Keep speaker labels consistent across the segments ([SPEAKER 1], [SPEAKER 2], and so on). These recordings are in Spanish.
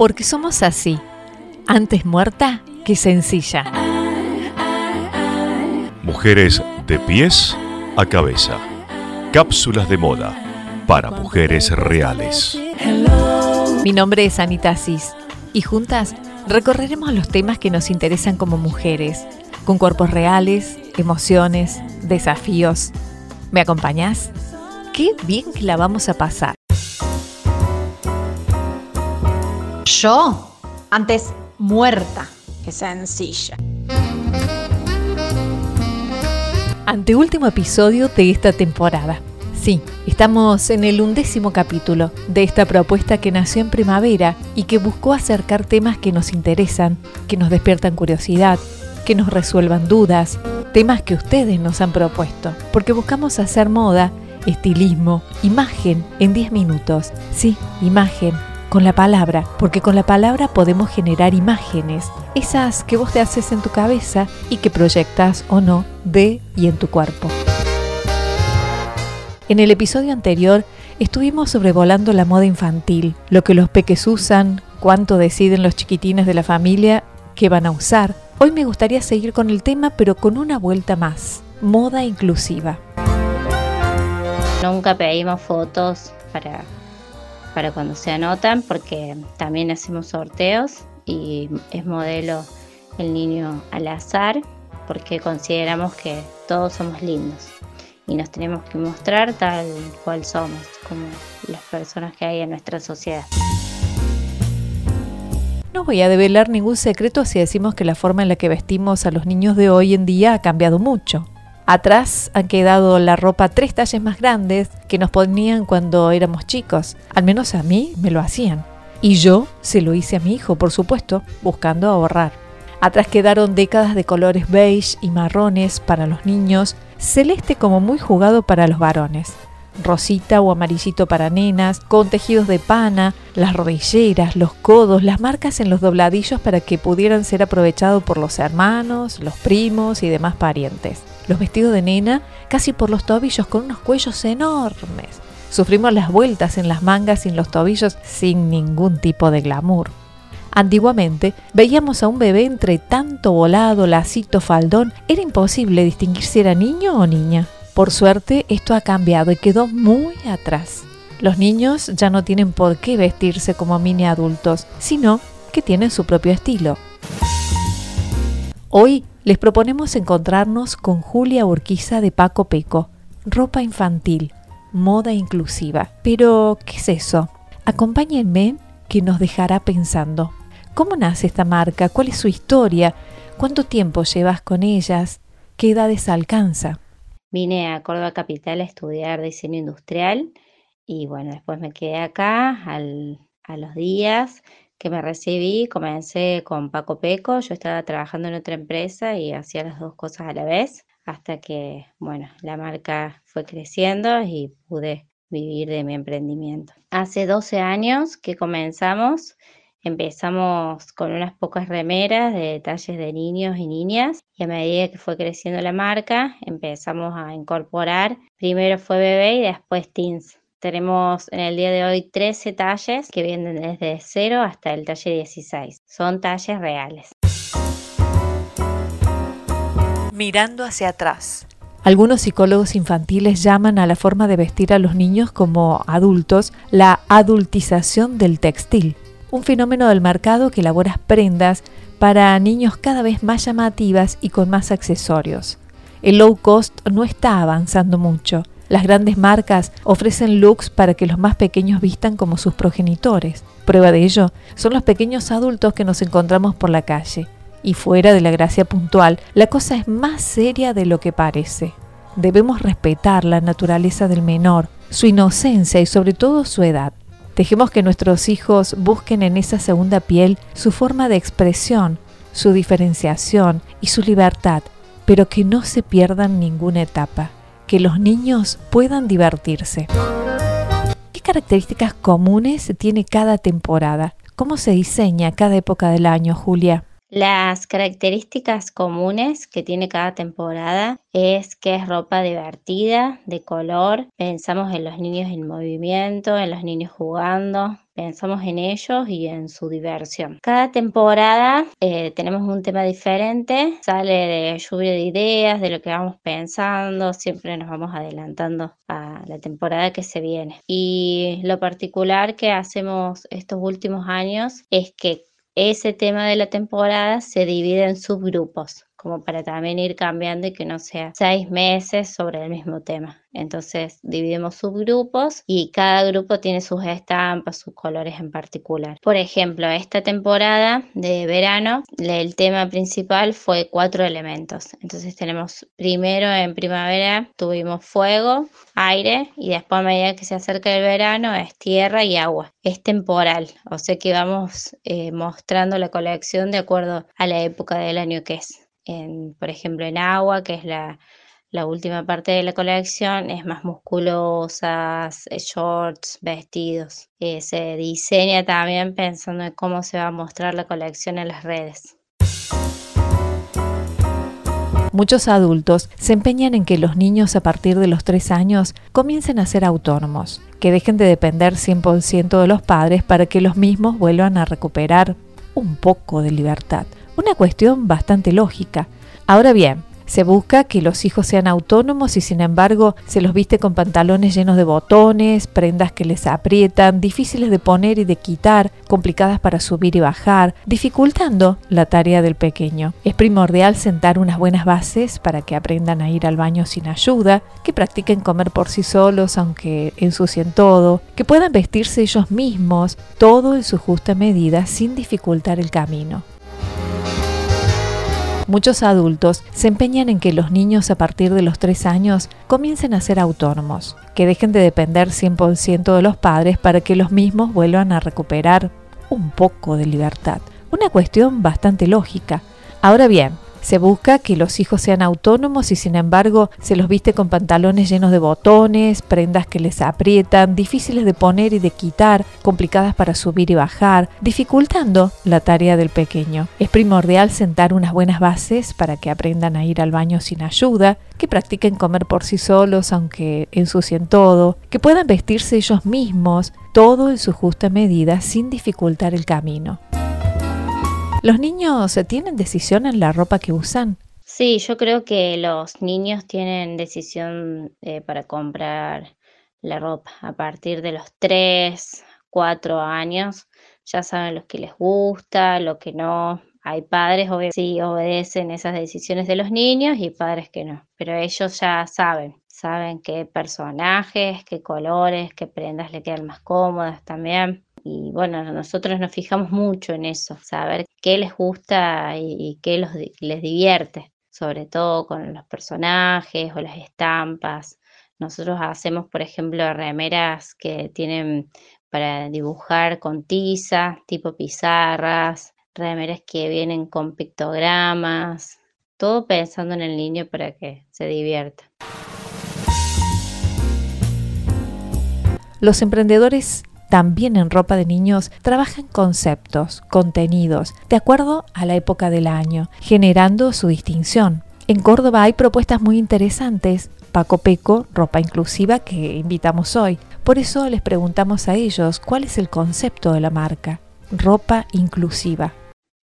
[SPEAKER 1] Porque somos así, antes muerta que sencilla.
[SPEAKER 2] Mujeres de pies a cabeza. Cápsulas de moda para mujeres reales.
[SPEAKER 1] Mi nombre es Anita Cis y juntas recorreremos los temas que nos interesan como mujeres, con cuerpos reales, emociones, desafíos. ¿Me acompañás? Qué bien que la vamos a pasar.
[SPEAKER 3] Yo, antes muerta que sencilla.
[SPEAKER 1] Anteúltimo episodio de esta temporada. Sí, estamos en el undécimo capítulo de esta propuesta que nació en primavera y que buscó acercar temas que nos interesan, que nos despiertan curiosidad, que nos resuelvan dudas, temas que ustedes nos han propuesto, porque buscamos hacer moda, estilismo, imagen en 10 minutos. Sí, imagen con la palabra, porque con la palabra podemos generar imágenes, esas que vos te haces en tu cabeza y que proyectas o no de y en tu cuerpo. En el episodio anterior estuvimos sobrevolando la moda infantil, lo que los peques usan, cuánto deciden los chiquitines de la familia que van a usar. Hoy me gustaría seguir con el tema, pero con una vuelta más, moda inclusiva.
[SPEAKER 4] Nunca pedimos fotos para para cuando se anotan porque también hacemos sorteos y es modelo el niño al azar porque consideramos que todos somos lindos y nos tenemos que mostrar tal cual somos como las personas que hay en nuestra sociedad.
[SPEAKER 1] No voy a develar ningún secreto si decimos que la forma en la que vestimos a los niños de hoy en día ha cambiado mucho. Atrás han quedado la ropa tres talles más grandes que nos ponían cuando éramos chicos. Al menos a mí me lo hacían. Y yo se lo hice a mi hijo, por supuesto, buscando ahorrar. Atrás quedaron décadas de colores beige y marrones para los niños, celeste como muy jugado para los varones rosita o amarillito para nenas, con tejidos de pana, las rodilleras, los codos, las marcas en los dobladillos para que pudieran ser aprovechados por los hermanos, los primos y demás parientes. Los vestidos de nena casi por los tobillos con unos cuellos enormes. Sufrimos las vueltas en las mangas y en los tobillos sin ningún tipo de glamour. Antiguamente veíamos a un bebé entre tanto volado, lacito, faldón, era imposible distinguir si era niño o niña. Por suerte esto ha cambiado y quedó muy atrás. Los niños ya no tienen por qué vestirse como mini adultos, sino que tienen su propio estilo. Hoy les proponemos encontrarnos con Julia Urquiza de Paco Peco, ropa infantil, moda inclusiva. Pero, ¿qué es eso? Acompáñenme que nos dejará pensando. ¿Cómo nace esta marca? ¿Cuál es su historia? ¿Cuánto tiempo llevas con ellas? ¿Qué edades alcanza?
[SPEAKER 4] Vine a Córdoba Capital a estudiar diseño industrial y bueno, después me quedé acá a los días que me recibí, comencé con Paco Peco, yo estaba trabajando en otra empresa y hacía las dos cosas a la vez hasta que, bueno, la marca fue creciendo y pude vivir de mi emprendimiento. Hace 12 años que comenzamos Empezamos con unas pocas remeras de detalles de niños y niñas y a medida que fue creciendo la marca empezamos a incorporar, primero fue bebé y después teens. Tenemos en el día de hoy 13 talles que vienen desde 0 hasta el talle 16. Son talles reales.
[SPEAKER 1] Mirando hacia atrás. Algunos psicólogos infantiles llaman a la forma de vestir a los niños como adultos la adultización del textil un fenómeno del mercado que elabora prendas para niños cada vez más llamativas y con más accesorios. El low cost no está avanzando mucho. Las grandes marcas ofrecen looks para que los más pequeños vistan como sus progenitores. Prueba de ello son los pequeños adultos que nos encontramos por la calle. Y fuera de la gracia puntual, la cosa es más seria de lo que parece. Debemos respetar la naturaleza del menor, su inocencia y sobre todo su edad. Dejemos que nuestros hijos busquen en esa segunda piel su forma de expresión, su diferenciación y su libertad, pero que no se pierdan ninguna etapa, que los niños puedan divertirse. ¿Qué características comunes tiene cada temporada? ¿Cómo se diseña cada época del año, Julia?
[SPEAKER 4] Las características comunes que tiene cada temporada es que es ropa divertida, de color. Pensamos en los niños en movimiento, en los niños jugando, pensamos en ellos y en su diversión. Cada temporada eh, tenemos un tema diferente, sale de lluvia de ideas, de lo que vamos pensando, siempre nos vamos adelantando a la temporada que se viene. Y lo particular que hacemos estos últimos años es que ese tema de la temporada se divide en subgrupos, como para también ir cambiando y que no sea seis meses sobre el mismo tema. Entonces dividimos subgrupos y cada grupo tiene sus estampas, sus colores en particular. Por ejemplo, esta temporada de verano, el tema principal fue cuatro elementos. Entonces tenemos primero en primavera tuvimos fuego, aire y después a medida que se acerca el verano es tierra y agua. Es temporal, o sea que vamos eh, mostrando la colección de acuerdo a la época del año que es por ejemplo, en agua, que es la, última parte de la colección, es más musculosas, eh, shorts, vestidos. Eh, se diseña también pensando en cómo se va a mostrar la colección en las redes.
[SPEAKER 1] Muchos adultos se empeñan en que los niños a partir de los 3 años comiencen a ser autónomos, que dejen de depender 100% de los padres para que los mismos vuelvan a recuperar un poco de libertad. Una cuestión bastante lógica. Ahora bien, se busca que los hijos sean autónomos y sin embargo se los viste con pantalones llenos de botones, prendas que les aprietan, difíciles de poner y de quitar, complicadas para subir y bajar, dificultando la tarea del pequeño. Es primordial sentar unas buenas bases para que aprendan a ir al baño sin ayuda, que practiquen comer por sí solos aunque ensucien todo, que puedan vestirse ellos mismos, todo en su justa medida sin dificultar el camino. Muchos adultos se empeñan en que los niños a partir de los 3 años comiencen a ser autónomos, que dejen de depender 100% de los padres para que los mismos vuelvan a recuperar un poco de libertad. Una cuestión bastante lógica. Ahora bien, se busca que los hijos sean autónomos y sin embargo se los viste con pantalones llenos de botones, prendas que les aprietan, difíciles de poner y de quitar, complicadas para subir y bajar, dificultando la tarea del pequeño. Es primordial sentar unas buenas bases para que aprendan a ir al baño sin ayuda, que practiquen comer por sí solos aunque ensucien todo, que puedan vestirse ellos mismos, todo en su justa medida sin dificultar el camino. ¿Los niños tienen decisión en la ropa que usan?
[SPEAKER 4] Sí, yo creo que los niños tienen decisión eh, para comprar la ropa a partir de los 3, 4 años. Ya saben lo que les gusta, lo que no. Hay padres que sí obedecen esas decisiones de los niños y padres que no, pero ellos ya saben, saben qué personajes, qué colores, qué prendas le quedan más cómodas también. Y bueno, nosotros nos fijamos mucho en eso, saber qué les gusta y, qué los, les divierte, sobre todo con los personajes o las estampas. Nosotros hacemos, por ejemplo, remeras que tienen para dibujar con tiza, tipo pizarras, remeras que vienen con pictogramas, todo pensando en el niño para que se divierta.
[SPEAKER 1] Los emprendedores también en ropa de niños trabajan conceptos, contenidos, de acuerdo a la época del año, generando su distinción. En Córdoba hay propuestas muy interesantes, Paco Peco, ropa inclusiva, que invitamos hoy. Por eso les preguntamos a ellos cuál es el concepto de la marca, ropa inclusiva.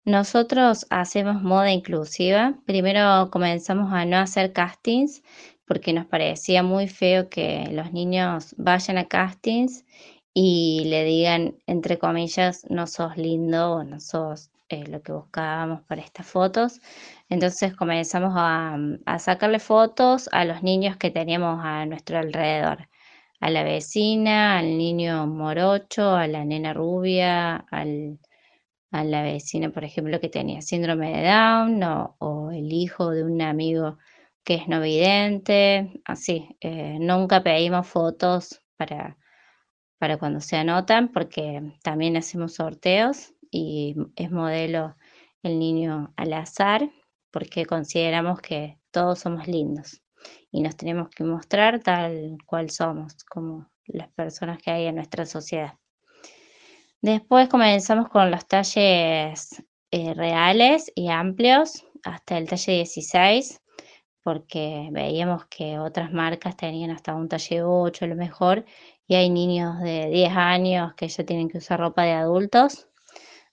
[SPEAKER 4] Nosotros hacemos moda inclusiva. Primero comenzamos a no hacer castings porque nos parecía muy feo que los niños vayan a castings y le digan, entre comillas, no sos lindo o no sos eh, lo que buscábamos para estas fotos. Entonces comenzamos a, a, sacarle fotos a los niños que teníamos a nuestro alrededor, a la vecina, al niño morocho, a la nena rubia, al, a la vecina, por ejemplo, que tenía síndrome de Down o, el hijo de un amigo que es no vidente, así. Eh, nunca pedimos fotos para para cuando se anotan, porque también hacemos sorteos y es modelo el niño al azar, porque consideramos que todos somos lindos y nos tenemos que mostrar tal cual somos, como las personas que hay en nuestra sociedad. Después comenzamos con los talles eh, reales y amplios hasta el talle 16 porque veíamos que otras marcas tenían hasta un talle 8 a lo mejor y hay niños de 10 años que ya tienen que usar ropa de adultos.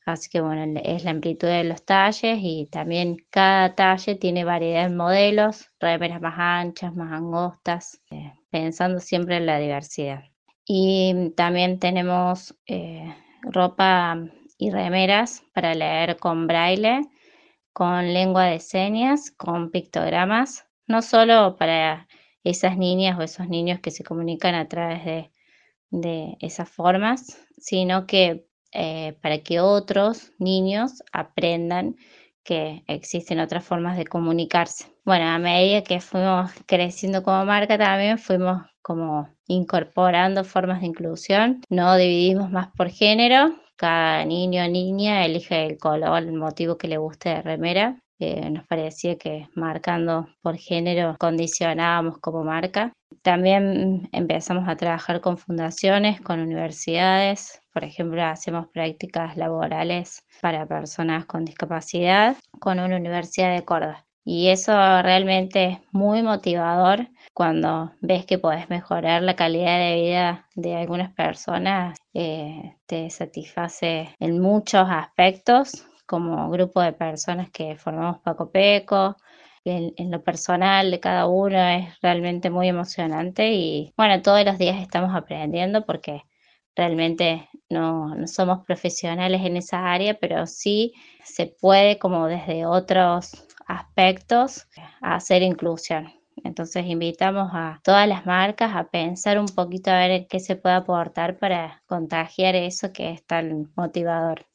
[SPEAKER 4] Así que bueno, es la amplitud de los talles y también cada talle tiene variedad de modelos, remeras más anchas, más angostas, eh, pensando siempre en la diversidad. Y también tenemos eh, ropa y remeras para leer con braille, con lengua de señas, con pictogramas, no solo para esas niñas o esos niños que se comunican a través de de esas formas, sino que eh, para que otros niños aprendan que existen otras formas de comunicarse. Bueno, a medida que fuimos creciendo como marca también fuimos como incorporando formas de inclusión, no dividimos más por género, cada niño o niña elige el color, el motivo que le guste de remera. Eh, nos parecía que marcando por género condicionábamos como marca también empezamos a trabajar con fundaciones, con universidades. Por ejemplo, hacemos prácticas laborales para personas con discapacidad con una universidad de Córdoba. Y eso realmente es muy motivador cuando ves que puedes mejorar la calidad de vida de algunas personas. Eh, te satisface en muchos aspectos como grupo de personas que formamos Paco Peco, en, lo personal de cada uno es realmente muy emocionante y bueno, todos los días estamos aprendiendo porque realmente no, somos profesionales en esa área, pero sí se puede como desde otros aspectos hacer inclusión. Entonces invitamos a todas las marcas a pensar un poquito a ver qué se puede aportar para contagiar eso que es tan motivador.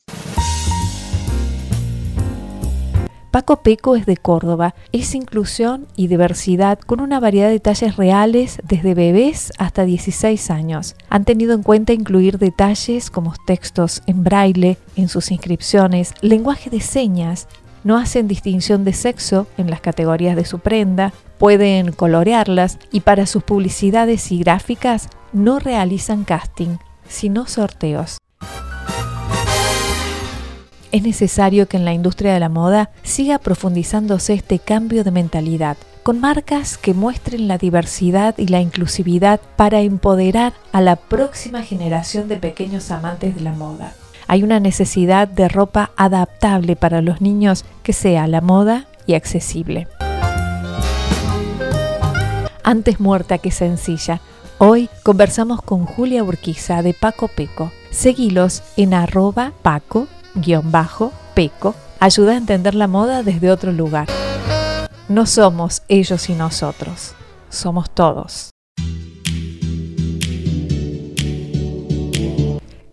[SPEAKER 1] Paco Peco es de Córdoba, es inclusión y diversidad con una variedad de detalles reales desde bebés hasta 16 años. Han tenido en cuenta incluir detalles como textos en braille en sus inscripciones, lenguaje de señas, no hacen distinción de sexo en las categorías de su prenda, pueden colorearlas y para sus publicidades y gráficas no realizan casting, sino sorteos es necesario que en la industria de la moda siga profundizándose este cambio de mentalidad, con marcas que muestren la diversidad y la inclusividad para empoderar a la próxima generación de pequeños amantes de la moda. Hay una necesidad de ropa adaptable para los niños que sea la moda y accesible. Antes muerta que sencilla, hoy conversamos con Julia Urquiza de Paco Peco. Seguilos en arroba paco peco ayuda a entender la moda desde otro lugar. No somos ellos y nosotros, somos todos.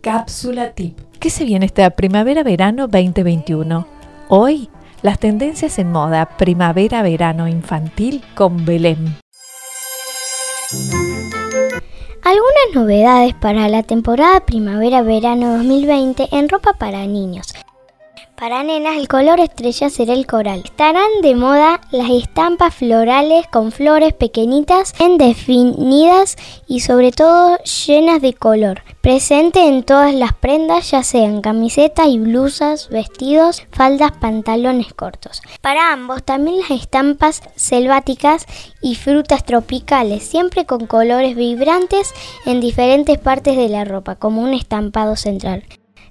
[SPEAKER 1] Cápsula tip. ¿Qué se viene esta primavera-verano 2021? Hoy, las tendencias en moda primavera-verano infantil con Belén.
[SPEAKER 5] Algunas novedades para la temporada primavera-verano 2020 en ropa para niños. Para nenas el color estrella será el coral. Estarán de moda las estampas florales con flores pequeñitas, bien definidas y sobre todo llenas de color. Presente en todas las prendas, ya sean camisetas y blusas, vestidos, faldas, pantalones cortos. Para ambos también las estampas selváticas y frutas tropicales, siempre con colores vibrantes en diferentes partes de la ropa, como un estampado central.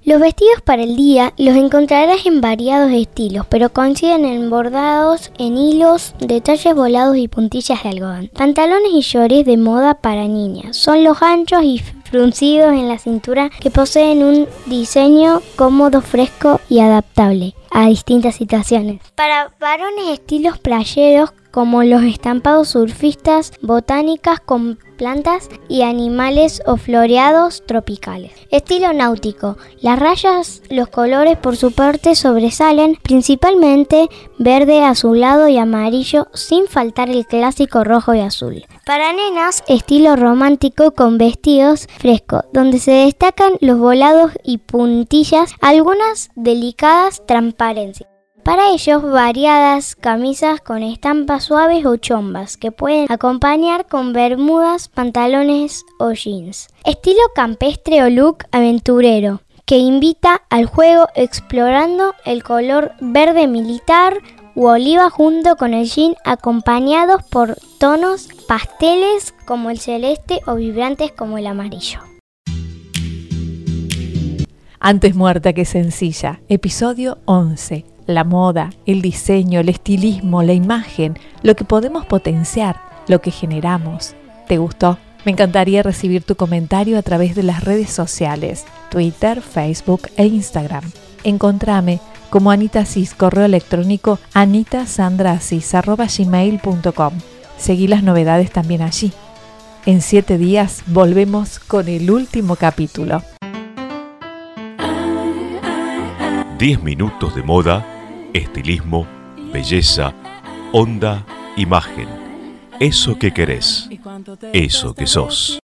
[SPEAKER 5] Los vestidos para el día los encontrarás en variados estilos, pero coinciden en bordados, en hilos, detalles volados y puntillas de algodón. Pantalones y shorts de moda para niñas. Son los anchos y fruncidos en la cintura que poseen un diseño cómodo, fresco y adaptable a distintas situaciones. Para varones estilos playeros como los estampados surfistas, botánicas con plantas y animales o floreados tropicales. Estilo náutico. Las rayas, los colores por su parte sobresalen, principalmente verde, azulado y amarillo, sin faltar el clásico rojo y azul. Para nenas, estilo romántico con vestidos frescos, donde se destacan los volados y puntillas, algunas delicadas transparencias. Para ellos, variadas camisas con estampas suaves o chombas que pueden acompañar con bermudas, pantalones o jeans. Estilo campestre o look aventurero que invita al juego explorando el color verde militar u oliva junto con el jean acompañados por tonos pasteles como el celeste o vibrantes como el amarillo.
[SPEAKER 1] Antes muerta que sencilla, episodio 11. La moda, el diseño, el estilismo, la imagen, lo que podemos potenciar, lo que generamos. ¿Te gustó? Me encantaría recibir tu comentario a través de las redes sociales, Twitter, Facebook e Instagram. Encontrame como Anita Cis, correo electrónico anitasandrasis.gmail.com. Seguí las novedades también allí. En siete días volvemos con el último capítulo.
[SPEAKER 2] 10 minutos de moda, estilismo, belleza, onda, imagen. Eso que querés, eso que sos.